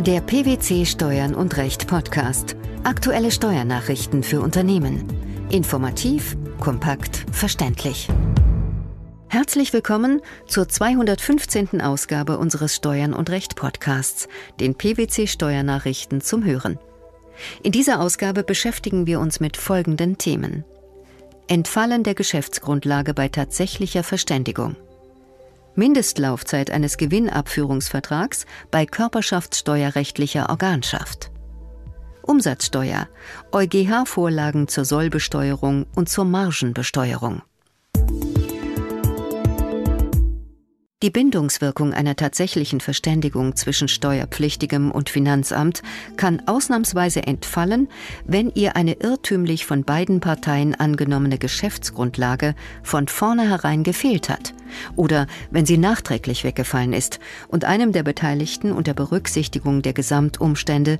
Der PwC Steuern und Recht Podcast. Aktuelle Steuernachrichten für Unternehmen. Informativ, kompakt, verständlich. Herzlich willkommen zur 215. Ausgabe unseres Steuern und Recht Podcasts, den PwC Steuernachrichten zum Hören. In dieser Ausgabe beschäftigen wir uns mit folgenden Themen. Entfallen der Geschäftsgrundlage bei tatsächlicher Verständigung. Mindestlaufzeit eines Gewinnabführungsvertrags bei körperschaftssteuerrechtlicher Organschaft. Umsatzsteuer, EuGH-Vorlagen zur Sollbesteuerung und zur Margenbesteuerung. Die Bindungswirkung einer tatsächlichen Verständigung zwischen Steuerpflichtigem und Finanzamt kann ausnahmsweise entfallen, wenn ihr eine irrtümlich von beiden Parteien angenommene Geschäftsgrundlage von vornherein gefehlt hat oder wenn sie nachträglich weggefallen ist und einem der Beteiligten unter Berücksichtigung der Gesamtumstände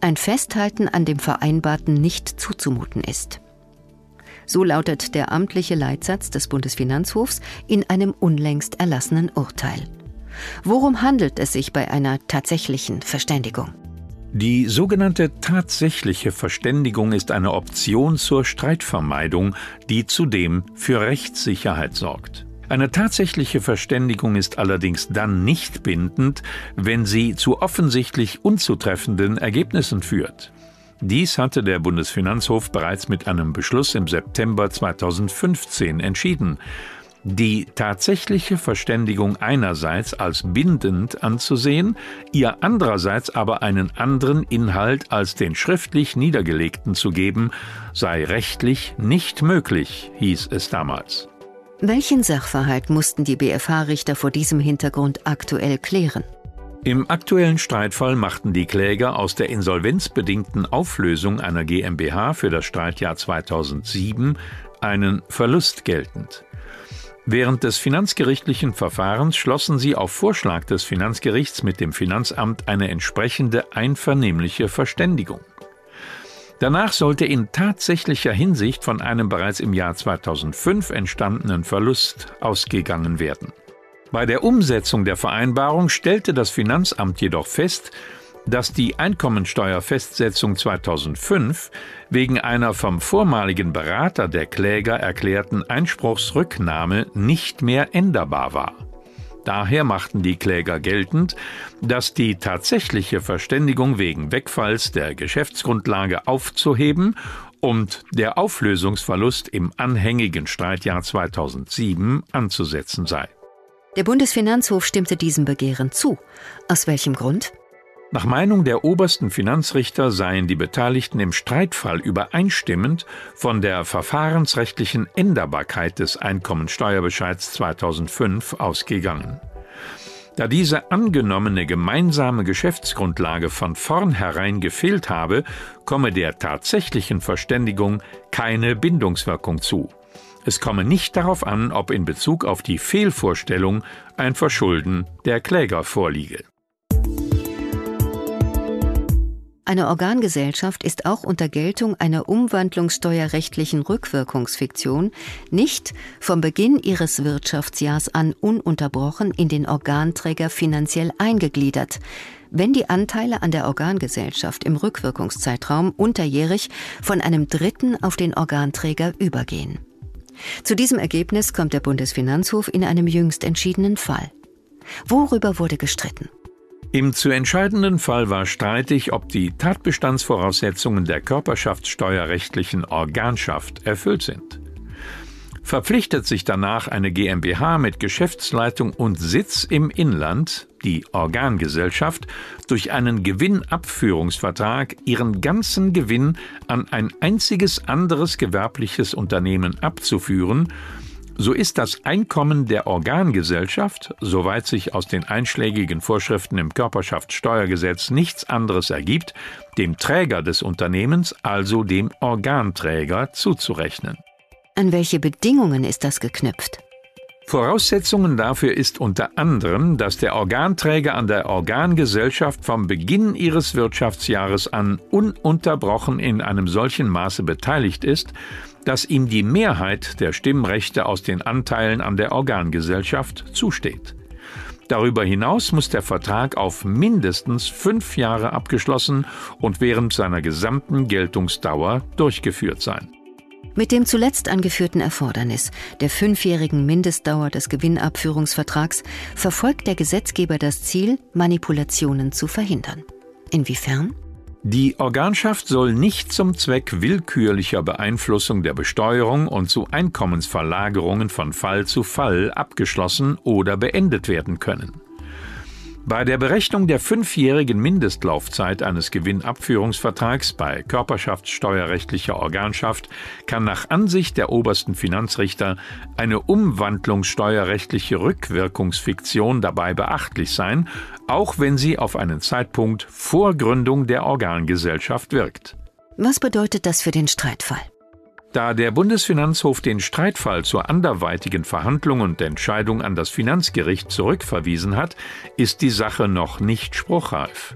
ein Festhalten an dem Vereinbarten nicht zuzumuten ist. So lautet der amtliche Leitsatz des Bundesfinanzhofs in einem unlängst erlassenen Urteil. Worum handelt es sich bei einer tatsächlichen Verständigung? Die sogenannte tatsächliche Verständigung ist eine Option zur Streitvermeidung, die zudem für Rechtssicherheit sorgt. Eine tatsächliche Verständigung ist allerdings dann nicht bindend, wenn sie zu offensichtlich unzutreffenden Ergebnissen führt. Dies hatte der Bundesfinanzhof bereits mit einem Beschluss im September 2015 entschieden. Die tatsächliche Verständigung einerseits als bindend anzusehen, ihr andererseits aber einen anderen Inhalt als den schriftlich niedergelegten zu geben, sei rechtlich nicht möglich, hieß es damals. Welchen Sachverhalt mussten die BFH-Richter vor diesem Hintergrund aktuell klären? Im aktuellen Streitfall machten die Kläger aus der insolvenzbedingten Auflösung einer GmbH für das Streitjahr 2007 einen Verlust geltend. Während des finanzgerichtlichen Verfahrens schlossen sie auf Vorschlag des Finanzgerichts mit dem Finanzamt eine entsprechende einvernehmliche Verständigung. Danach sollte in tatsächlicher Hinsicht von einem bereits im Jahr 2005 entstandenen Verlust ausgegangen werden. Bei der Umsetzung der Vereinbarung stellte das Finanzamt jedoch fest, dass die Einkommensteuerfestsetzung 2005 wegen einer vom vormaligen Berater der Kläger erklärten Einspruchsrücknahme nicht mehr änderbar war. Daher machten die Kläger geltend, dass die tatsächliche Verständigung wegen Wegfalls der Geschäftsgrundlage aufzuheben und der Auflösungsverlust im anhängigen Streitjahr 2007 anzusetzen sei. Der Bundesfinanzhof stimmte diesem Begehren zu. Aus welchem Grund? Nach Meinung der obersten Finanzrichter seien die Beteiligten im Streitfall übereinstimmend von der verfahrensrechtlichen Änderbarkeit des Einkommensteuerbescheids 2005 ausgegangen. Da diese angenommene gemeinsame Geschäftsgrundlage von vornherein gefehlt habe, komme der tatsächlichen Verständigung keine Bindungswirkung zu. Es komme nicht darauf an, ob in Bezug auf die Fehlvorstellung ein Verschulden der Kläger vorliege. Eine Organgesellschaft ist auch unter Geltung einer umwandlungssteuerrechtlichen Rückwirkungsfiktion nicht vom Beginn ihres Wirtschaftsjahrs an ununterbrochen in den Organträger finanziell eingegliedert, wenn die Anteile an der Organgesellschaft im Rückwirkungszeitraum unterjährig von einem Dritten auf den Organträger übergehen. Zu diesem Ergebnis kommt der Bundesfinanzhof in einem jüngst entschiedenen Fall. Worüber wurde gestritten? Im zu entscheidenden Fall war streitig, ob die Tatbestandsvoraussetzungen der körperschaftssteuerrechtlichen Organschaft erfüllt sind verpflichtet sich danach eine GmbH mit Geschäftsleitung und Sitz im Inland, die Organgesellschaft, durch einen Gewinnabführungsvertrag ihren ganzen Gewinn an ein einziges anderes gewerbliches Unternehmen abzuführen, so ist das Einkommen der Organgesellschaft, soweit sich aus den einschlägigen Vorschriften im Körperschaftssteuergesetz nichts anderes ergibt, dem Träger des Unternehmens, also dem Organträger, zuzurechnen. An welche Bedingungen ist das geknüpft? Voraussetzungen dafür ist unter anderem, dass der Organträger an der Organgesellschaft vom Beginn ihres Wirtschaftsjahres an ununterbrochen in einem solchen Maße beteiligt ist, dass ihm die Mehrheit der Stimmrechte aus den Anteilen an der Organgesellschaft zusteht. Darüber hinaus muss der Vertrag auf mindestens fünf Jahre abgeschlossen und während seiner gesamten Geltungsdauer durchgeführt sein. Mit dem zuletzt angeführten Erfordernis der fünfjährigen Mindestdauer des Gewinnabführungsvertrags verfolgt der Gesetzgeber das Ziel, Manipulationen zu verhindern. Inwiefern? Die Organschaft soll nicht zum Zweck willkürlicher Beeinflussung der Besteuerung und zu Einkommensverlagerungen von Fall zu Fall abgeschlossen oder beendet werden können. Bei der Berechnung der fünfjährigen Mindestlaufzeit eines Gewinnabführungsvertrags bei körperschaftssteuerrechtlicher Organschaft kann nach Ansicht der obersten Finanzrichter eine umwandlungssteuerrechtliche Rückwirkungsfiktion dabei beachtlich sein, auch wenn sie auf einen Zeitpunkt vor Gründung der Organgesellschaft wirkt. Was bedeutet das für den Streitfall? Da der Bundesfinanzhof den Streitfall zur anderweitigen Verhandlung und Entscheidung an das Finanzgericht zurückverwiesen hat, ist die Sache noch nicht spruchreif.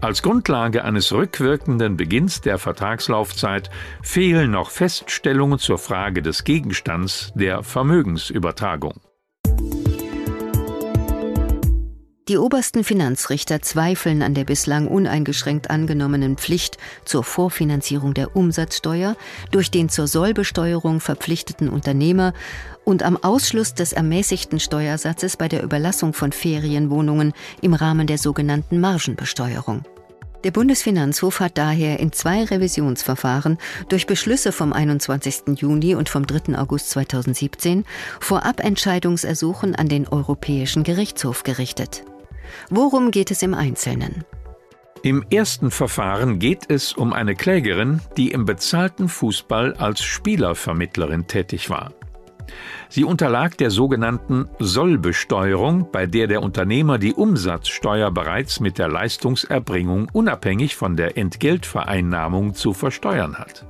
Als Grundlage eines rückwirkenden Beginns der Vertragslaufzeit fehlen noch Feststellungen zur Frage des Gegenstands der Vermögensübertragung. Die obersten Finanzrichter zweifeln an der bislang uneingeschränkt angenommenen Pflicht zur Vorfinanzierung der Umsatzsteuer durch den zur Sollbesteuerung verpflichteten Unternehmer und am Ausschluss des ermäßigten Steuersatzes bei der Überlassung von Ferienwohnungen im Rahmen der sogenannten Margenbesteuerung. Der Bundesfinanzhof hat daher in zwei Revisionsverfahren durch Beschlüsse vom 21. Juni und vom 3. August 2017 Vorabentscheidungsersuchen an den Europäischen Gerichtshof gerichtet. Worum geht es im Einzelnen? Im ersten Verfahren geht es um eine Klägerin, die im bezahlten Fußball als Spielervermittlerin tätig war. Sie unterlag der sogenannten Sollbesteuerung, bei der der Unternehmer die Umsatzsteuer bereits mit der Leistungserbringung unabhängig von der Entgeltvereinnahmung zu versteuern hat.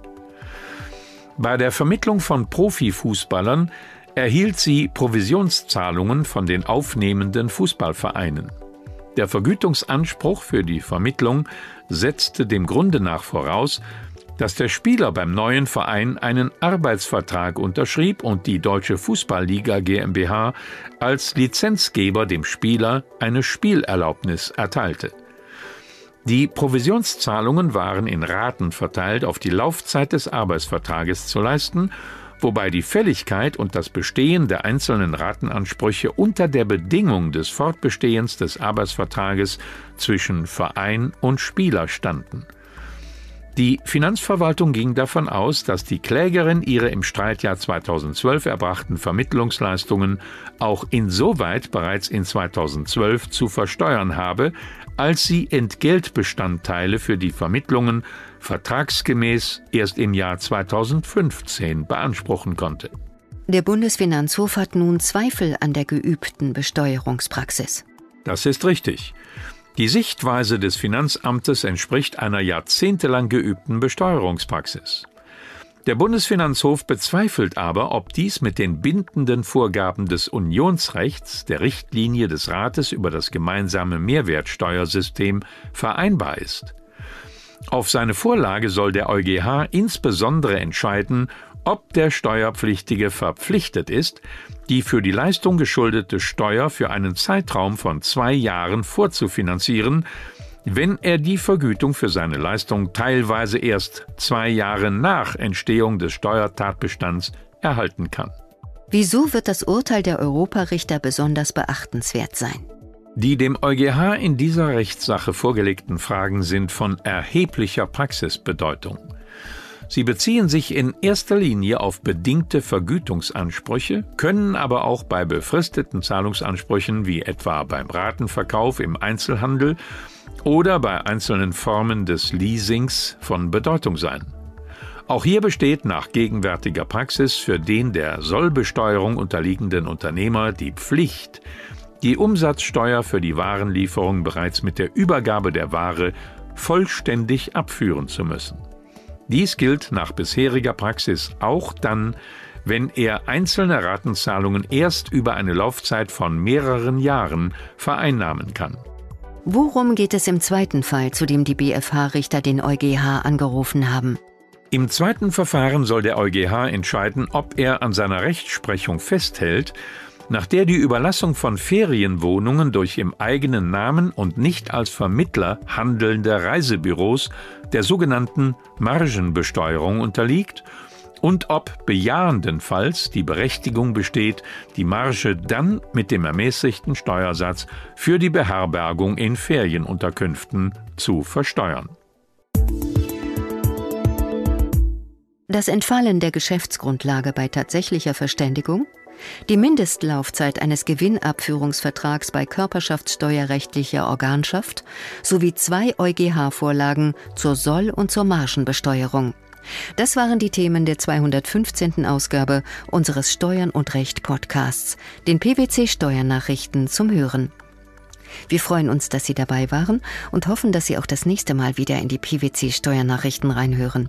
Bei der Vermittlung von Profifußballern erhielt sie Provisionszahlungen von den aufnehmenden Fußballvereinen. Der Vergütungsanspruch für die Vermittlung setzte dem Grunde nach voraus, dass der Spieler beim neuen Verein einen Arbeitsvertrag unterschrieb und die Deutsche Fußballliga GmbH als Lizenzgeber dem Spieler eine Spielerlaubnis erteilte. Die Provisionszahlungen waren in Raten verteilt auf die Laufzeit des Arbeitsvertrages zu leisten wobei die Fälligkeit und das Bestehen der einzelnen Ratenansprüche unter der Bedingung des Fortbestehens des Arbeitsvertrages zwischen Verein und Spieler standen. Die Finanzverwaltung ging davon aus, dass die Klägerin ihre im Streitjahr 2012 erbrachten Vermittlungsleistungen auch insoweit bereits in 2012 zu versteuern habe, als sie Entgeltbestandteile für die Vermittlungen vertragsgemäß erst im Jahr 2015 beanspruchen konnte. Der Bundesfinanzhof hat nun Zweifel an der geübten Besteuerungspraxis. Das ist richtig. Die Sichtweise des Finanzamtes entspricht einer jahrzehntelang geübten Besteuerungspraxis. Der Bundesfinanzhof bezweifelt aber, ob dies mit den bindenden Vorgaben des Unionsrechts, der Richtlinie des Rates über das gemeinsame Mehrwertsteuersystem vereinbar ist. Auf seine Vorlage soll der EuGH insbesondere entscheiden, ob der Steuerpflichtige verpflichtet ist, die für die Leistung geschuldete Steuer für einen Zeitraum von zwei Jahren vorzufinanzieren, wenn er die Vergütung für seine Leistung teilweise erst zwei Jahre nach Entstehung des Steuertatbestands erhalten kann. Wieso wird das Urteil der Europarichter besonders beachtenswert sein? Die dem EuGH in dieser Rechtssache vorgelegten Fragen sind von erheblicher Praxisbedeutung. Sie beziehen sich in erster Linie auf bedingte Vergütungsansprüche, können aber auch bei befristeten Zahlungsansprüchen wie etwa beim Ratenverkauf im Einzelhandel oder bei einzelnen Formen des Leasings von Bedeutung sein. Auch hier besteht nach gegenwärtiger Praxis für den der Sollbesteuerung unterliegenden Unternehmer die Pflicht, die Umsatzsteuer für die Warenlieferung bereits mit der Übergabe der Ware vollständig abführen zu müssen. Dies gilt nach bisheriger Praxis auch dann, wenn er einzelne Ratenzahlungen erst über eine Laufzeit von mehreren Jahren vereinnahmen kann. Worum geht es im zweiten Fall, zu dem die BFH-Richter den EuGH angerufen haben? Im zweiten Verfahren soll der EuGH entscheiden, ob er an seiner Rechtsprechung festhält nach der die Überlassung von Ferienwohnungen durch im eigenen Namen und nicht als Vermittler handelnde Reisebüros der sogenannten Margenbesteuerung unterliegt und ob bejahendenfalls die Berechtigung besteht, die Marge dann mit dem ermäßigten Steuersatz für die Beherbergung in Ferienunterkünften zu versteuern. Das Entfallen der Geschäftsgrundlage bei tatsächlicher Verständigung, die Mindestlaufzeit eines Gewinnabführungsvertrags bei körperschaftssteuerrechtlicher Organschaft sowie zwei EuGH-Vorlagen zur Soll- und zur Margenbesteuerung. Das waren die Themen der 215. Ausgabe unseres Steuern und Recht Podcasts, den PwC Steuernachrichten zum Hören. Wir freuen uns, dass Sie dabei waren und hoffen, dass Sie auch das nächste Mal wieder in die PwC Steuernachrichten reinhören.